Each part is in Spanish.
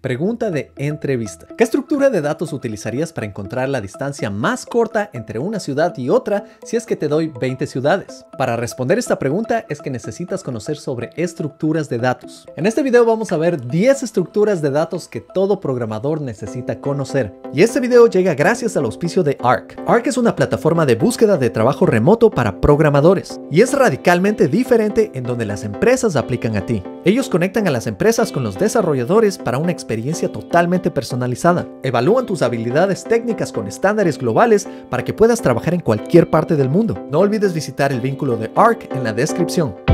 Pregunta de entrevista. ¿Qué estructura de datos utilizarías para encontrar la distancia más corta entre una ciudad y otra si es que te doy 20 ciudades? Para responder esta pregunta es que necesitas conocer sobre estructuras de datos. En este video vamos a ver 10 estructuras de datos que todo programador necesita conocer. Y este video llega gracias al auspicio de ARC. ARC es una plataforma de búsqueda de trabajo remoto para programadores y es radicalmente diferente en donde las empresas aplican a ti. Ellos conectan a las empresas con los desarrolladores para una experiencia totalmente personalizada. Evalúan tus habilidades técnicas con estándares globales para que puedas trabajar en cualquier parte del mundo. No olvides visitar el vínculo de ARC en la descripción.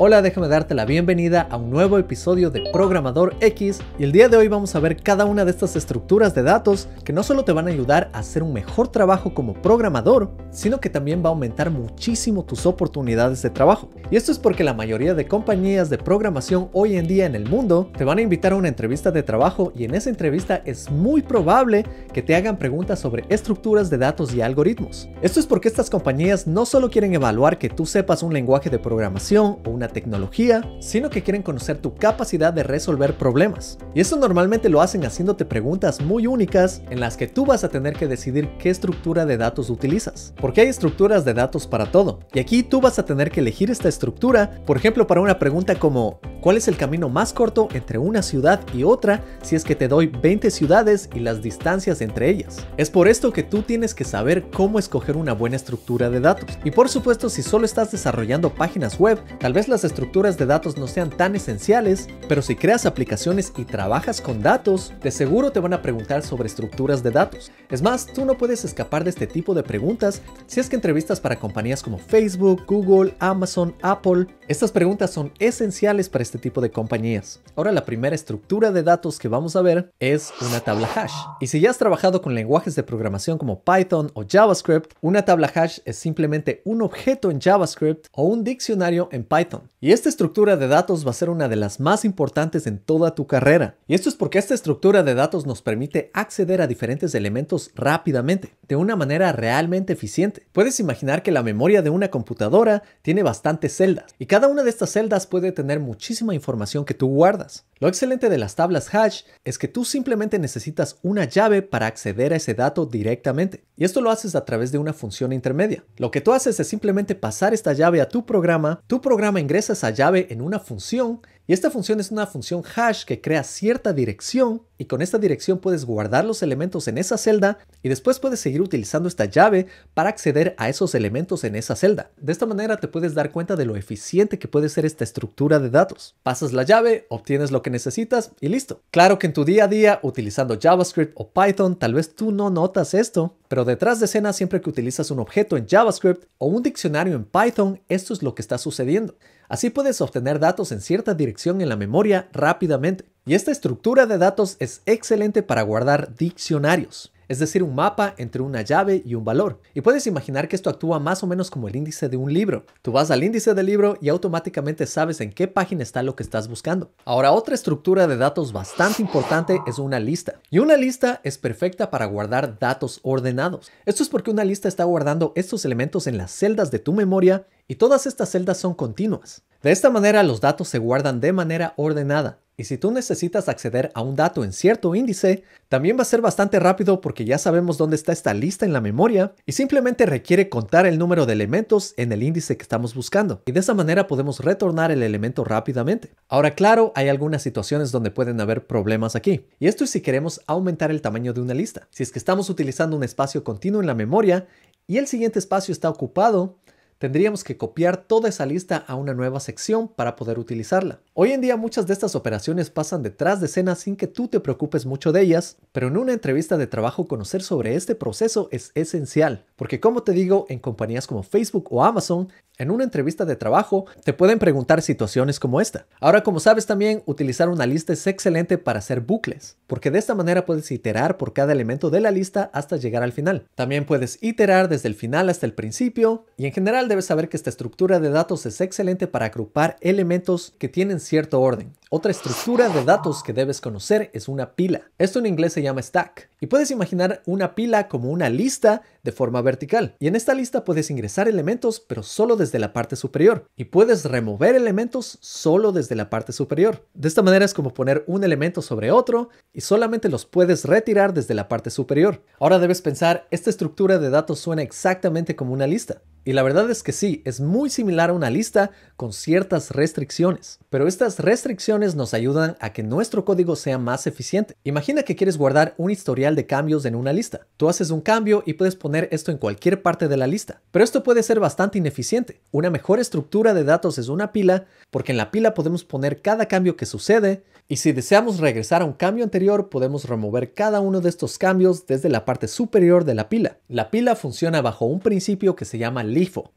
Hola, déjame darte la bienvenida a un nuevo episodio de Programador X y el día de hoy vamos a ver cada una de estas estructuras de datos que no solo te van a ayudar a hacer un mejor trabajo como programador, sino que también va a aumentar muchísimo tus oportunidades de trabajo. Y esto es porque la mayoría de compañías de programación hoy en día en el mundo te van a invitar a una entrevista de trabajo y en esa entrevista es muy probable que te hagan preguntas sobre estructuras de datos y algoritmos. Esto es porque estas compañías no solo quieren evaluar que tú sepas un lenguaje de programación o una tecnología, sino que quieren conocer tu capacidad de resolver problemas. Y eso normalmente lo hacen haciéndote preguntas muy únicas en las que tú vas a tener que decidir qué estructura de datos utilizas. Porque hay estructuras de datos para todo. Y aquí tú vas a tener que elegir esta estructura, por ejemplo, para una pregunta como ¿cuál es el camino más corto entre una ciudad y otra si es que te doy 20 ciudades y las distancias entre ellas? Es por esto que tú tienes que saber cómo escoger una buena estructura de datos. Y por supuesto, si solo estás desarrollando páginas web, tal vez las estructuras de datos no sean tan esenciales, pero si creas aplicaciones y trabajas con datos, de seguro te van a preguntar sobre estructuras de datos. Es más, tú no puedes escapar de este tipo de preguntas si es que entrevistas para compañías como Facebook, Google, Amazon, Apple. Estas preguntas son esenciales para este tipo de compañías. Ahora la primera estructura de datos que vamos a ver es una tabla hash. Y si ya has trabajado con lenguajes de programación como Python o JavaScript, una tabla hash es simplemente un objeto en JavaScript o un diccionario en Python. Y esta estructura de datos va a ser una de las más importantes en toda tu carrera. Y esto es porque esta estructura de datos nos permite acceder a diferentes elementos rápidamente, de una manera realmente eficiente. Puedes imaginar que la memoria de una computadora tiene bastantes celdas, y cada una de estas celdas puede tener muchísima información que tú guardas. Lo excelente de las tablas hash es que tú simplemente necesitas una llave para acceder a ese dato directamente. Y esto lo haces a través de una función intermedia. Lo que tú haces es simplemente pasar esta llave a tu programa, tu programa ingresa esa llave en una función y esta función es una función hash que crea cierta dirección y con esta dirección puedes guardar los elementos en esa celda y después puedes seguir utilizando esta llave para acceder a esos elementos en esa celda. De esta manera te puedes dar cuenta de lo eficiente que puede ser esta estructura de datos. Pasas la llave, obtienes lo que necesitas y listo. Claro que en tu día a día utilizando JavaScript o Python tal vez tú no notas esto, pero detrás de escena siempre que utilizas un objeto en JavaScript o un diccionario en Python, esto es lo que está sucediendo. Así puedes obtener datos en cierta dirección en la memoria rápidamente. Y esta estructura de datos es excelente para guardar diccionarios es decir, un mapa entre una llave y un valor. Y puedes imaginar que esto actúa más o menos como el índice de un libro. Tú vas al índice del libro y automáticamente sabes en qué página está lo que estás buscando. Ahora, otra estructura de datos bastante importante es una lista. Y una lista es perfecta para guardar datos ordenados. Esto es porque una lista está guardando estos elementos en las celdas de tu memoria y todas estas celdas son continuas. De esta manera los datos se guardan de manera ordenada. Y si tú necesitas acceder a un dato en cierto índice, también va a ser bastante rápido porque ya sabemos dónde está esta lista en la memoria y simplemente requiere contar el número de elementos en el índice que estamos buscando. Y de esa manera podemos retornar el elemento rápidamente. Ahora, claro, hay algunas situaciones donde pueden haber problemas aquí. Y esto es si queremos aumentar el tamaño de una lista. Si es que estamos utilizando un espacio continuo en la memoria y el siguiente espacio está ocupado, tendríamos que copiar toda esa lista a una nueva sección para poder utilizarla. Hoy en día muchas de estas operaciones pasan detrás de escena sin que tú te preocupes mucho de ellas, pero en una entrevista de trabajo conocer sobre este proceso es esencial, porque como te digo, en compañías como Facebook o Amazon en una entrevista de trabajo te pueden preguntar situaciones como esta. Ahora, como sabes también, utilizar una lista es excelente para hacer bucles, porque de esta manera puedes iterar por cada elemento de la lista hasta llegar al final. También puedes iterar desde el final hasta el principio, y en general debes saber que esta estructura de datos es excelente para agrupar elementos que tienen cierto orden. Otra estructura de datos que debes conocer es una pila. Esto en inglés se llama stack. Y puedes imaginar una pila como una lista de forma vertical. Y en esta lista puedes ingresar elementos pero solo desde la parte superior. Y puedes remover elementos solo desde la parte superior. De esta manera es como poner un elemento sobre otro y solamente los puedes retirar desde la parte superior. Ahora debes pensar, esta estructura de datos suena exactamente como una lista. Y la verdad es que sí, es muy similar a una lista con ciertas restricciones. Pero estas restricciones nos ayudan a que nuestro código sea más eficiente. Imagina que quieres guardar un historial de cambios en una lista. Tú haces un cambio y puedes poner esto en cualquier parte de la lista. Pero esto puede ser bastante ineficiente. Una mejor estructura de datos es una pila porque en la pila podemos poner cada cambio que sucede y si deseamos regresar a un cambio anterior podemos remover cada uno de estos cambios desde la parte superior de la pila. La pila funciona bajo un principio que se llama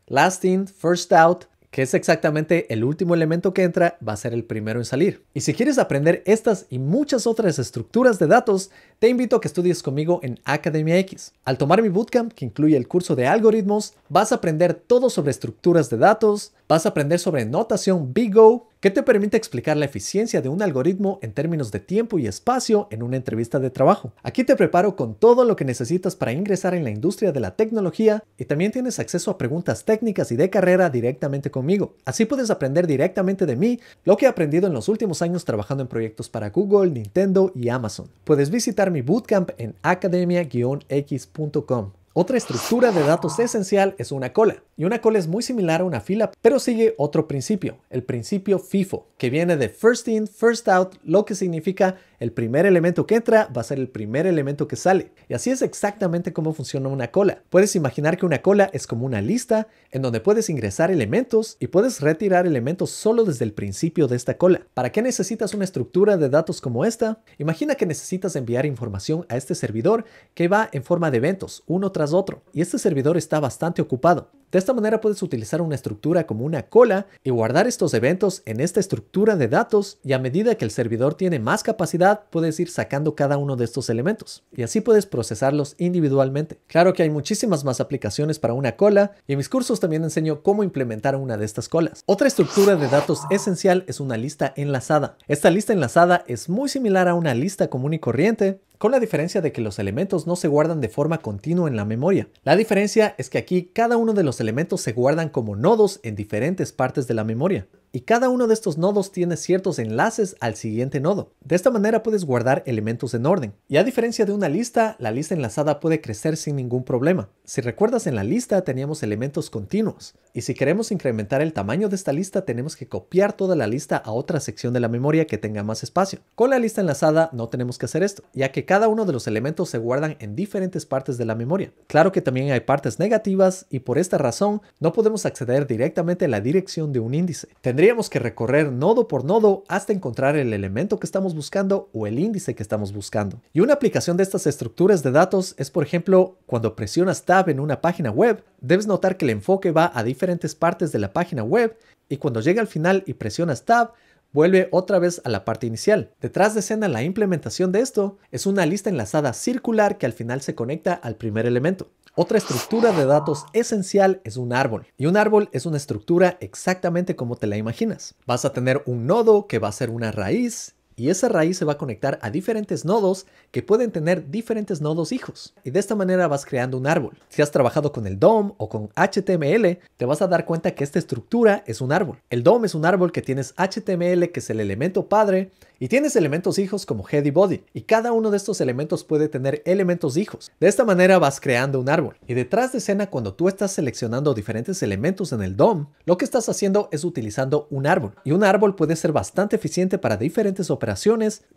Last In, First Out, que es exactamente el último elemento que entra, va a ser el primero en salir. Y si quieres aprender estas y muchas otras estructuras de datos, te invito a que estudies conmigo en Academia X. Al tomar mi bootcamp, que incluye el curso de algoritmos, vas a aprender todo sobre estructuras de datos, vas a aprender sobre notación BigO, que te permite explicar la eficiencia de un algoritmo en términos de tiempo y espacio en una entrevista de trabajo. Aquí te preparo con todo lo que necesitas para ingresar en la industria de la tecnología y también tienes acceso a preguntas técnicas y de carrera directamente conmigo. Así puedes aprender directamente de mí lo que he aprendido en los últimos años trabajando en proyectos para Google, Nintendo y Amazon. Puedes visitar mi bootcamp en academia-x.com. Otra estructura de datos esencial es una cola, y una cola es muy similar a una fila, pero sigue otro principio, el principio FIFO, que viene de first in, first out, lo que significa el primer elemento que entra va a ser el primer elemento que sale. Y así es exactamente cómo funciona una cola. Puedes imaginar que una cola es como una lista en donde puedes ingresar elementos y puedes retirar elementos solo desde el principio de esta cola. ¿Para qué necesitas una estructura de datos como esta? Imagina que necesitas enviar información a este servidor que va en forma de eventos, uno tras otro, y este servidor está bastante ocupado. De esta manera puedes utilizar una estructura como una cola y guardar estos eventos en esta estructura de datos y a medida que el servidor tiene más capacidad puedes ir sacando cada uno de estos elementos y así puedes procesarlos individualmente. Claro que hay muchísimas más aplicaciones para una cola y en mis cursos también enseño cómo implementar una de estas colas. Otra estructura de datos esencial es una lista enlazada. Esta lista enlazada es muy similar a una lista común y corriente, con la diferencia de que los elementos no se guardan de forma continua en la memoria. La diferencia es que aquí cada uno de los elementos se guardan como nodos en diferentes partes de la memoria y cada uno de estos nodos tiene ciertos enlaces al siguiente nodo. De esta manera puedes guardar elementos en orden. Y a diferencia de una lista, la lista enlazada puede crecer sin ningún problema. Si recuerdas en la lista teníamos elementos continuos y si queremos incrementar el tamaño de esta lista tenemos que copiar toda la lista a otra sección de la memoria que tenga más espacio. Con la lista enlazada no tenemos que hacer esto, ya que cada uno de los elementos se guardan en diferentes partes de la memoria. Claro que también hay partes negativas y por esta razón no podemos acceder directamente a la dirección de un índice. Tendríamos que recorrer nodo por nodo hasta encontrar el elemento que estamos buscando o el índice que estamos buscando. Y una aplicación de estas estructuras de datos es, por ejemplo, cuando presionas Tab en una página web, debes notar que el enfoque va a diferentes partes de la página web y cuando llega al final y presionas Tab, vuelve otra vez a la parte inicial. Detrás de escena la implementación de esto es una lista enlazada circular que al final se conecta al primer elemento. Otra estructura de datos esencial es un árbol. Y un árbol es una estructura exactamente como te la imaginas. Vas a tener un nodo que va a ser una raíz y esa raíz se va a conectar a diferentes nodos que pueden tener diferentes nodos hijos. Y de esta manera vas creando un árbol. Si has trabajado con el DOM o con HTML, te vas a dar cuenta que esta estructura es un árbol. El DOM es un árbol que tienes HTML, que es el elemento padre, y tienes elementos hijos como head y body, y cada uno de estos elementos puede tener elementos hijos. De esta manera vas creando un árbol. Y detrás de escena, cuando tú estás seleccionando diferentes elementos en el DOM, lo que estás haciendo es utilizando un árbol. Y un árbol puede ser bastante eficiente para diferentes operaciones,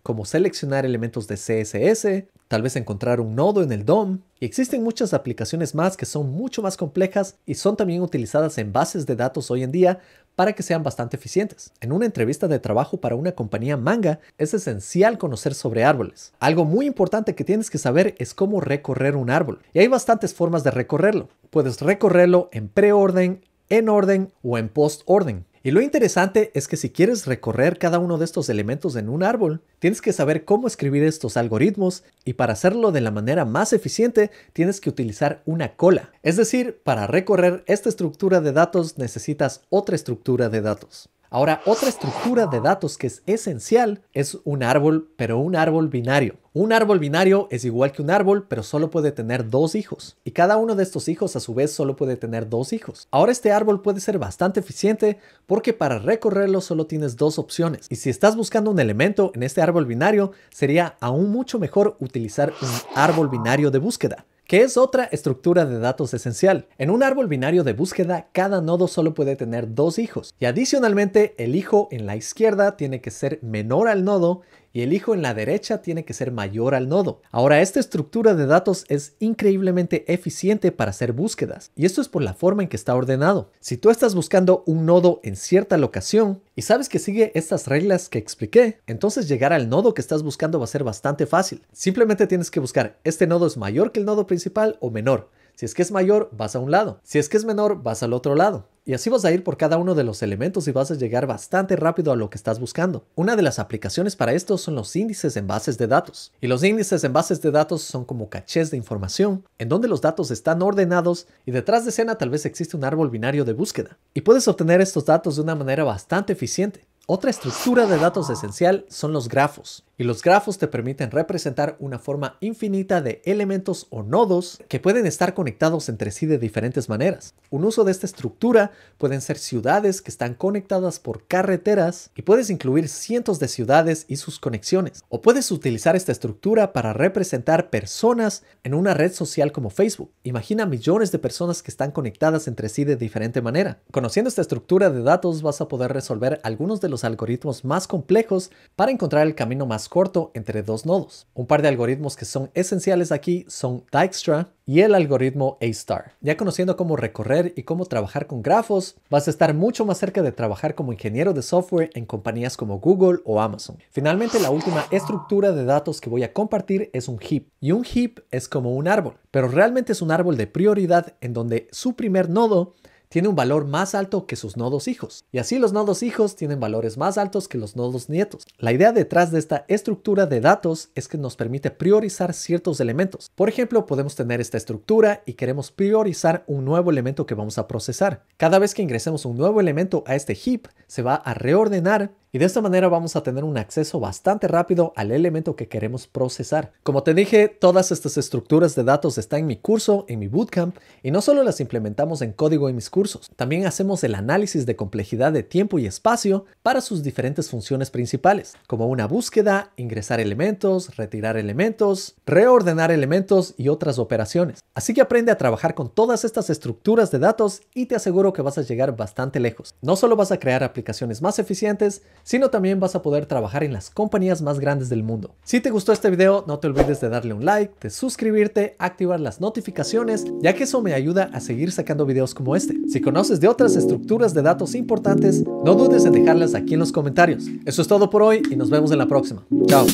como seleccionar elementos de CSS, tal vez encontrar un nodo en el DOM, y existen muchas aplicaciones más que son mucho más complejas y son también utilizadas en bases de datos hoy en día para que sean bastante eficientes. En una entrevista de trabajo para una compañía manga es esencial conocer sobre árboles. Algo muy importante que tienes que saber es cómo recorrer un árbol. Y hay bastantes formas de recorrerlo. Puedes recorrerlo en preorden, en orden o en post-orden. Y lo interesante es que si quieres recorrer cada uno de estos elementos en un árbol, tienes que saber cómo escribir estos algoritmos y para hacerlo de la manera más eficiente tienes que utilizar una cola. Es decir, para recorrer esta estructura de datos necesitas otra estructura de datos. Ahora, otra estructura de datos que es esencial es un árbol, pero un árbol binario. Un árbol binario es igual que un árbol, pero solo puede tener dos hijos. Y cada uno de estos hijos a su vez solo puede tener dos hijos. Ahora este árbol puede ser bastante eficiente porque para recorrerlo solo tienes dos opciones. Y si estás buscando un elemento en este árbol binario, sería aún mucho mejor utilizar un árbol binario de búsqueda que es otra estructura de datos esencial. En un árbol binario de búsqueda, cada nodo solo puede tener dos hijos, y adicionalmente el hijo en la izquierda tiene que ser menor al nodo y el hijo en la derecha tiene que ser mayor al nodo. Ahora, esta estructura de datos es increíblemente eficiente para hacer búsquedas, y esto es por la forma en que está ordenado. Si tú estás buscando un nodo en cierta locación y sabes que sigue estas reglas que expliqué, entonces llegar al nodo que estás buscando va a ser bastante fácil. Simplemente tienes que buscar, ¿este nodo es mayor que el nodo principal o menor? Si es que es mayor, vas a un lado. Si es que es menor, vas al otro lado. Y así vas a ir por cada uno de los elementos y vas a llegar bastante rápido a lo que estás buscando. Una de las aplicaciones para esto son los índices en bases de datos. Y los índices en bases de datos son como cachés de información, en donde los datos están ordenados y detrás de escena tal vez existe un árbol binario de búsqueda. Y puedes obtener estos datos de una manera bastante eficiente. Otra estructura de datos esencial son los grafos, y los grafos te permiten representar una forma infinita de elementos o nodos que pueden estar conectados entre sí de diferentes maneras. Un uso de esta estructura pueden ser ciudades que están conectadas por carreteras y puedes incluir cientos de ciudades y sus conexiones. O puedes utilizar esta estructura para representar personas en una red social como Facebook. Imagina millones de personas que están conectadas entre sí de diferente manera. Conociendo esta estructura de datos vas a poder resolver algunos de los algoritmos más complejos para encontrar el camino corto entre dos nodos. Un par de algoritmos que son esenciales aquí son Dijkstra y el algoritmo A-star. Ya conociendo cómo recorrer y cómo trabajar con grafos, vas a estar mucho más cerca de trabajar como ingeniero de software en compañías como Google o Amazon. Finalmente, la última estructura de datos que voy a compartir es un heap. Y un heap es como un árbol, pero realmente es un árbol de prioridad en donde su primer nodo tiene un valor más alto que sus nodos hijos. Y así los nodos hijos tienen valores más altos que los nodos nietos. La idea detrás de esta estructura de datos es que nos permite priorizar ciertos elementos. Por ejemplo, podemos tener esta estructura y queremos priorizar un nuevo elemento que vamos a procesar. Cada vez que ingresemos un nuevo elemento a este heap, se va a reordenar y de esta manera vamos a tener un acceso bastante rápido al elemento que queremos procesar. Como te dije, todas estas estructuras de datos están en mi curso, en mi bootcamp, y no solo las implementamos en código en mis cursos, también hacemos el análisis de complejidad de tiempo y espacio para sus diferentes funciones principales, como una búsqueda, ingresar elementos, retirar elementos, reordenar elementos y otras operaciones. Así que aprende a trabajar con todas estas estructuras de datos y te aseguro que vas a llegar bastante lejos. No solo vas a crear aplicaciones más eficientes, sino también vas a poder trabajar en las compañías más grandes del mundo. Si te gustó este video, no te olvides de darle un like, de suscribirte, activar las notificaciones, ya que eso me ayuda a seguir sacando videos como este. Si conoces de otras estructuras de datos importantes, no dudes en dejarlas aquí en los comentarios. Eso es todo por hoy y nos vemos en la próxima. Chao.